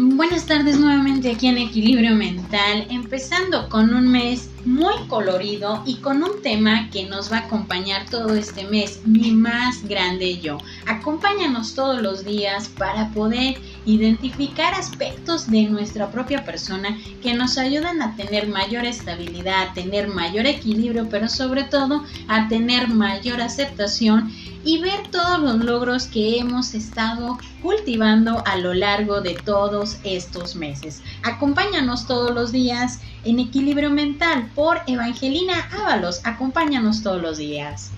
Buenas tardes nuevamente aquí en Equilibrio Mental, empezando con un mes muy colorido y con un tema que nos va a acompañar todo este mes, mi más grande yo. Acompáñanos todos los días para poder identificar aspectos de nuestra propia persona que nos ayudan a tener mayor estabilidad, a tener mayor equilibrio, pero sobre todo a tener mayor aceptación y ver todos los logros que hemos estado cultivando a lo largo de todos estos meses. Acompáñanos todos los días en Equilibrio Mental por Evangelina Ábalos. Acompáñanos todos los días.